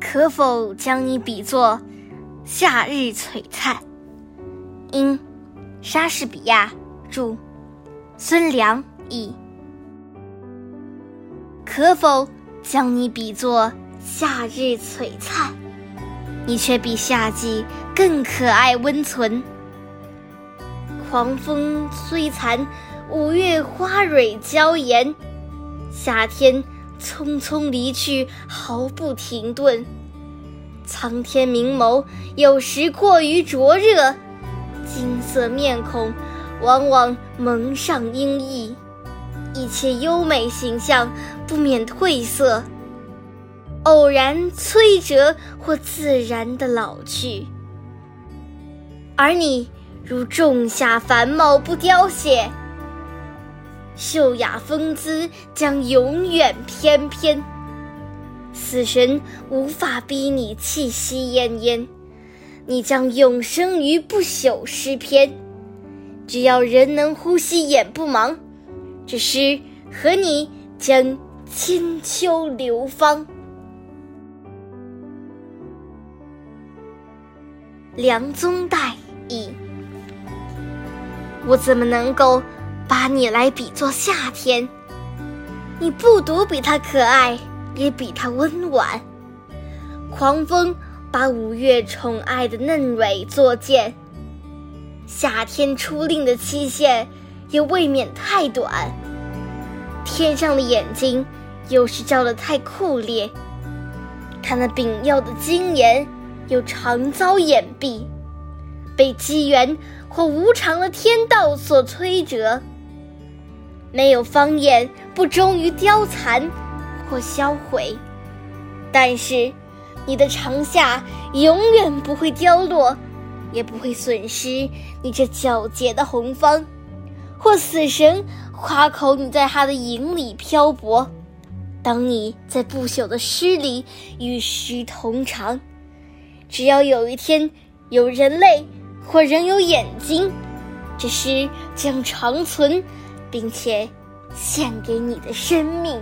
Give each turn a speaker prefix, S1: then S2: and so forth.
S1: 可否将你比作夏日璀璨？因莎士比亚著，孙良译。可否将你比作夏日璀璨？你却比夏季更可爱温存。狂风虽残，五月花蕊娇艳。夏天匆匆离去，毫不停顿。苍天明眸，有时过于灼热；金色面孔，往往蒙上阴翳。一切优美形象，不免褪色。偶然摧折，或自然的老去。而你如仲夏繁茂，不凋谢。秀雅风姿将永远翩翩，死神无法逼你气息奄奄，你将永生于不朽诗篇。只要人能呼吸，眼不盲，这诗和你将千秋流芳。梁宗岱译，我怎么能够？把你来比作夏天，你不独比它可爱，也比它温婉。狂风把五月宠爱的嫩蕊作践，夏天出令的期限也未免太短。天上的眼睛有时照得太酷烈，它那秉耀的晶颜又常遭掩蔽，被机缘或无常的天道所摧折。没有芳艳，不终于凋残或销毁；但是，你的长夏永远不会凋落，也不会损失你这皎洁的红芳，或死神夸口你在他的影里漂泊。当你在不朽的诗里与诗同长，只要有一天有人类或人有眼睛，这诗将长存。并且献给你的生命。